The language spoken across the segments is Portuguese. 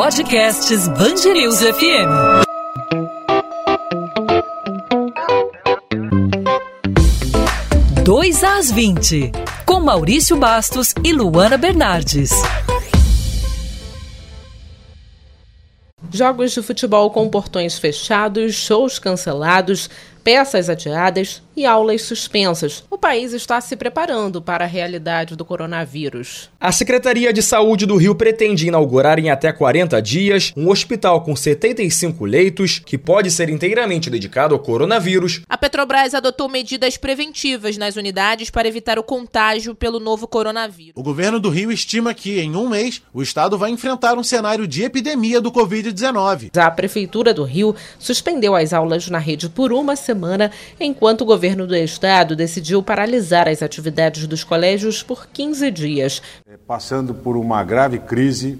Podcasts Bangerils FM. Dois às 20, com Maurício Bastos e Luana Bernardes. Jogos de futebol com portões fechados, shows cancelados, peças adiadas e aulas suspensas. O país está se preparando para a realidade do coronavírus. A Secretaria de Saúde do Rio pretende inaugurar em até 40 dias um hospital com 75 leitos que pode ser inteiramente dedicado ao coronavírus. A Petrobras adotou medidas preventivas nas unidades para evitar o contágio pelo novo coronavírus. O governo do Rio estima que, em um mês, o estado vai enfrentar um cenário de epidemia do Covid-19. A Prefeitura do Rio suspendeu as aulas na rede por uma semana, enquanto o governo do estado decidiu paralisar as atividades dos colégios por 15 dias. É, passando por uma grave crise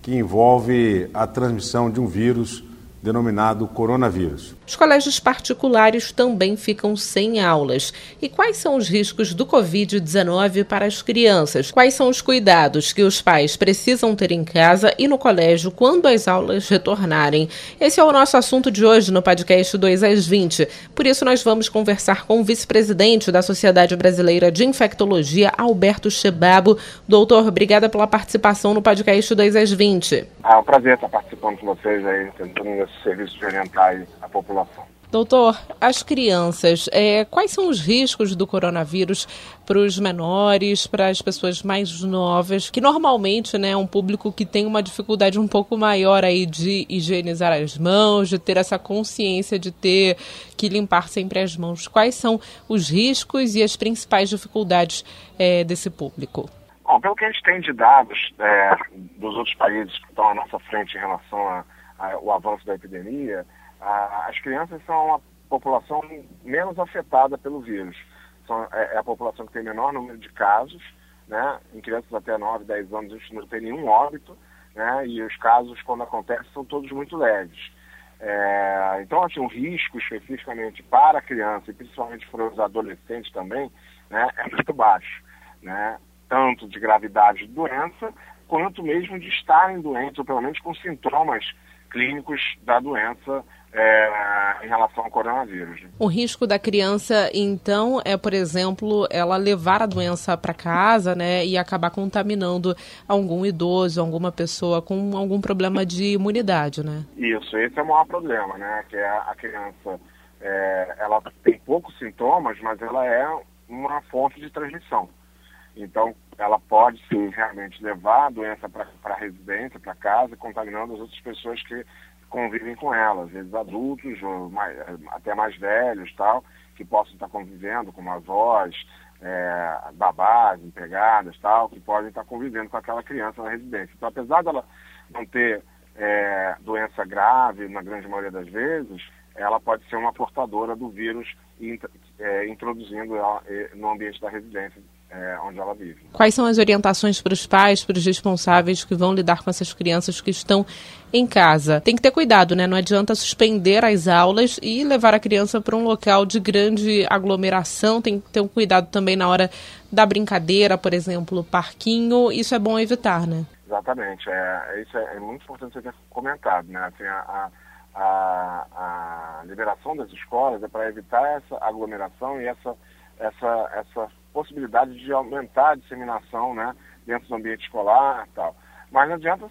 que envolve a transmissão de um vírus denominado coronavírus. Os colégios particulares também ficam sem aulas. E quais são os riscos do Covid-19 para as crianças? Quais são os cuidados que os pais precisam ter em casa e no colégio quando as aulas retornarem? Esse é o nosso assunto de hoje no podcast 2 às 20. Por isso, nós vamos conversar com o vice-presidente da Sociedade Brasileira de Infectologia, Alberto Chebabo. Doutor, obrigada pela participação no podcast 2 às 20. É um prazer estar participando com vocês aí, tentando esse serviço de orientar a população. Doutor, as crianças, é, quais são os riscos do coronavírus para os menores, para as pessoas mais novas, que normalmente né, é um público que tem uma dificuldade um pouco maior aí de higienizar as mãos, de ter essa consciência de ter que limpar sempre as mãos. Quais são os riscos e as principais dificuldades é, desse público? Bom, pelo que a gente tem de dados é, dos outros países que estão à nossa frente em relação ao avanço da epidemia, a, as crianças são a população menos afetada pelo vírus. São, é, é, a população que tem menor número de casos, né? Em crianças até 9, 10 anos a gente não tem nenhum óbito, né? E os casos, quando acontecem, são todos muito leves. É, então, assim, o risco especificamente para a criança e principalmente para os adolescentes também, né? É muito baixo, né? tanto de gravidade de doença, quanto mesmo de estarem doentes, ou pelo menos com sintomas clínicos da doença é, em relação ao coronavírus. O risco da criança, então, é, por exemplo, ela levar a doença para casa, né, e acabar contaminando algum idoso, alguma pessoa com algum problema de imunidade, né? Isso, esse é o maior problema, né, que é a criança, é, ela tem poucos sintomas, mas ela é uma fonte de transmissão. Então, ela pode sim realmente levar a doença para a residência, para casa, contaminando as outras pessoas que convivem com ela, às vezes adultos mais, até mais velhos, tal, que possam estar convivendo, como avós, é, babás, empregadas, tal, que podem estar convivendo com aquela criança na residência. Então, apesar dela não ter é, doença grave, na grande maioria das vezes, ela pode ser uma portadora do vírus, é, introduzindo ela é, no ambiente da residência é, onde ela vive. Quais são as orientações para os pais, para os responsáveis que vão lidar com essas crianças que estão em casa? Tem que ter cuidado, né? Não adianta suspender as aulas e levar a criança para um local de grande aglomeração. Tem que ter um cuidado também na hora da brincadeira, por exemplo, parquinho. Isso é bom evitar, né? Exatamente. É, isso é, é muito importante ter comentado, né? Assim, a, a, a liberação das escolas é para evitar essa aglomeração e essa, essa, essa possibilidade de aumentar a disseminação né, dentro do ambiente escolar tal. Mas não adianta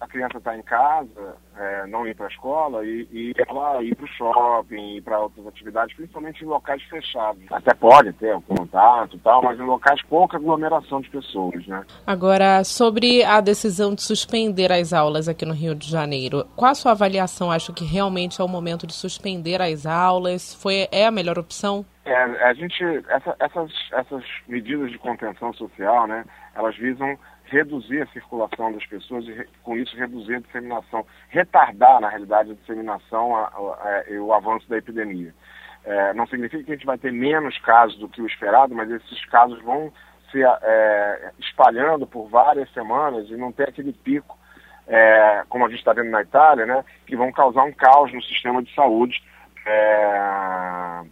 a, criança estar em casa, é, não ir para a escola e, e ela ir para o shopping, ir para outras atividades, principalmente em locais fechados. Até pode ter o contato e tal, mas em locais pouca aglomeração de pessoas, né? Agora, sobre a decisão de suspender as aulas aqui no Rio de Janeiro, qual a sua avaliação? Acho que realmente é o momento de suspender as aulas? Foi, é a melhor opção? É, a gente, essa, essas, essas medidas de contenção social, né, elas visam reduzir a circulação das pessoas e com isso reduzir a disseminação, retardar na realidade a disseminação e o avanço da epidemia. É, não significa que a gente vai ter menos casos do que o esperado, mas esses casos vão se é, espalhando por várias semanas e não ter aquele pico, é, como a gente está vendo na Itália, né, que vão causar um caos no sistema de saúde é,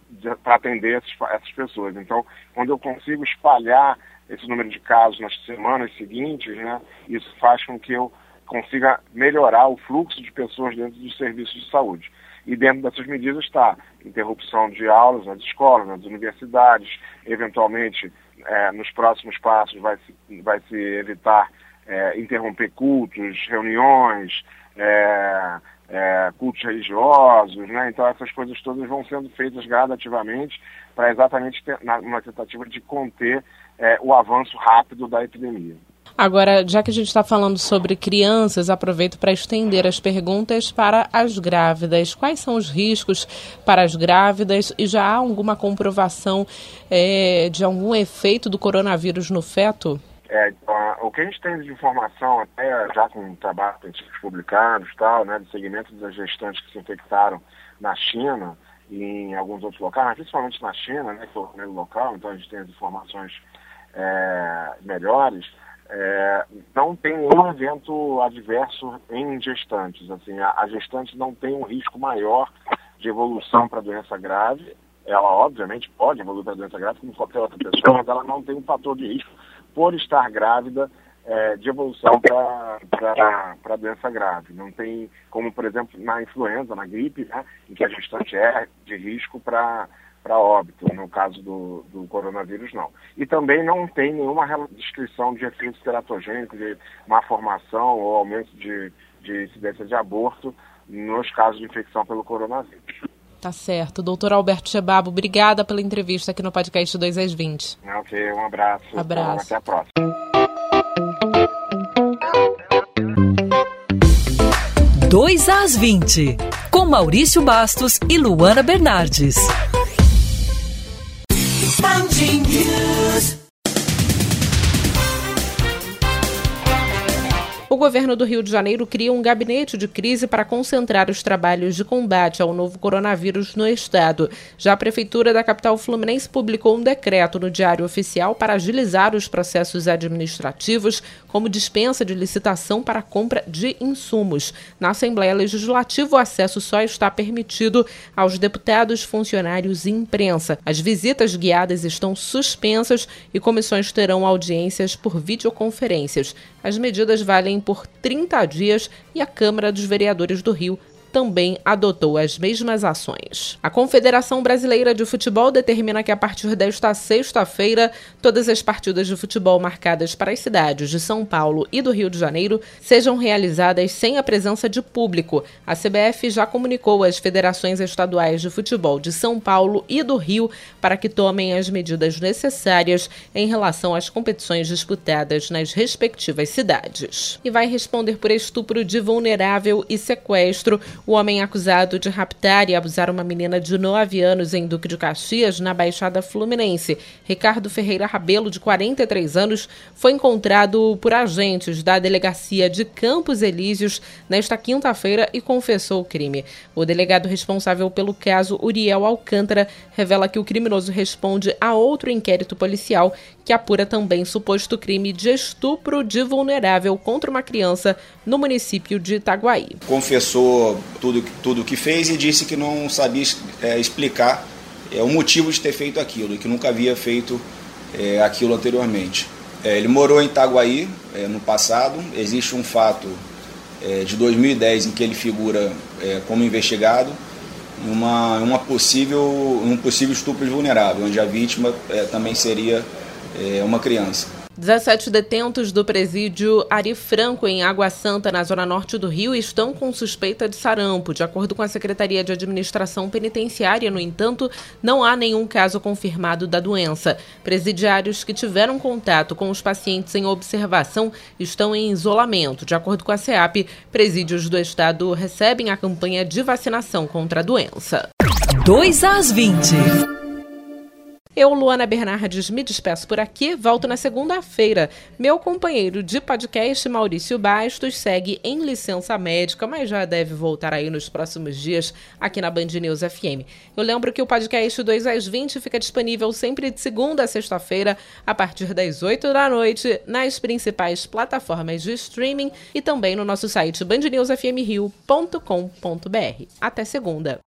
para atender essas, pessoas. Então, quando eu consigo espalhar esse número de casos nas semanas seguintes, né, isso faz com que eu consiga melhorar o fluxo de pessoas dentro dos serviços de saúde. E dentro dessas medidas está interrupção de aulas nas escolas, nas universidades, eventualmente, é, nos próximos passos vai se, vai se evitar é, interromper cultos, reuniões, é, é, cultos religiosos, né? Então essas coisas todas vão sendo feitas gradativamente para exatamente ter, na, uma tentativa de conter é, o avanço rápido da epidemia. Agora, já que a gente está falando sobre crianças, aproveito para estender as perguntas para as grávidas. Quais são os riscos para as grávidas e já há alguma comprovação é, de algum efeito do coronavírus no feto? É, então, o que a gente tem de informação, até já com trabalhos publicados, tal, né, do segmento das gestantes que se infectaram na China e em alguns outros locais, mas principalmente na China, né, que foi o primeiro local, então a gente tem as informações é, melhores, é, não tem nenhum evento adverso em gestantes. Assim, a, a gestante não tem um risco maior de evolução para doença grave. Ela, obviamente, pode evoluir para doença grave como qualquer outra pessoa, mas ela não tem um fator de risco por estar grávida é, de evolução para a doença grave. Não tem, como por exemplo na influenza, na gripe, né, em que a gestante é de risco para para óbito, no caso do, do coronavírus não. E também não tem nenhuma descrição de efeitos teratogênicos, de má formação ou aumento de, de incidência de aborto nos casos de infecção pelo coronavírus. Tá certo. Doutor Alberto Chebabo, obrigada pela entrevista aqui no podcast 2 às 20. Ok, um abraço. Abraço. Até a próxima. Dois às 20, com Maurício Bastos e Luana Bernardes. Governo do Rio de Janeiro cria um gabinete de crise para concentrar os trabalhos de combate ao novo coronavírus no estado. Já a prefeitura da capital fluminense publicou um decreto no Diário Oficial para agilizar os processos administrativos, como dispensa de licitação para compra de insumos. Na Assembleia Legislativa, o acesso só está permitido aos deputados, funcionários e imprensa. As visitas guiadas estão suspensas e comissões terão audiências por videoconferências. As medidas valem por 30 dias e a Câmara dos Vereadores do Rio também adotou as mesmas ações. A Confederação Brasileira de Futebol determina que a partir desta sexta-feira, todas as partidas de futebol marcadas para as cidades de São Paulo e do Rio de Janeiro sejam realizadas sem a presença de público. A CBF já comunicou às federações estaduais de futebol de São Paulo e do Rio para que tomem as medidas necessárias em relação às competições disputadas nas respectivas cidades. E vai responder por estupro de vulnerável e sequestro o homem acusado de raptar e abusar uma menina de 9 anos em Duque de Caxias, na Baixada Fluminense, Ricardo Ferreira Rabelo, de 43 anos, foi encontrado por agentes da delegacia de Campos Elíseos nesta quinta-feira e confessou o crime. O delegado responsável pelo caso, Uriel Alcântara, revela que o criminoso responde a outro inquérito policial que apura também suposto crime de estupro de vulnerável contra uma criança no município de Itaguaí. Confessou tudo tudo que fez e disse que não sabia é, explicar é, o motivo de ter feito aquilo, que nunca havia feito é, aquilo anteriormente. É, ele morou em Itaguaí é, no passado. Existe um fato é, de 2010 em que ele figura como investigado em uma, uma possível, um possível estupro de vulnerável, onde a vítima também seria uma criança. 17 detentos do presídio Ari Franco, em Água Santa, na zona norte do Rio, estão com suspeita de sarampo. De acordo com a Secretaria de Administração Penitenciária, no entanto, não há nenhum caso confirmado da doença. Presidiários que tiveram contato com os pacientes em observação estão em isolamento. De acordo com a SEAP, presídios do estado recebem a campanha de vacinação contra a doença. 2 às 20. Eu, Luana Bernardes, me despeço por aqui. Volto na segunda-feira. Meu companheiro de podcast, Maurício Bastos, segue em licença médica, mas já deve voltar aí nos próximos dias aqui na Band News FM. Eu lembro que o podcast 2 às 20 fica disponível sempre de segunda a sexta-feira, a partir das 8 da noite, nas principais plataformas de streaming e também no nosso site bandnewsfmrio.com.br. Até segunda.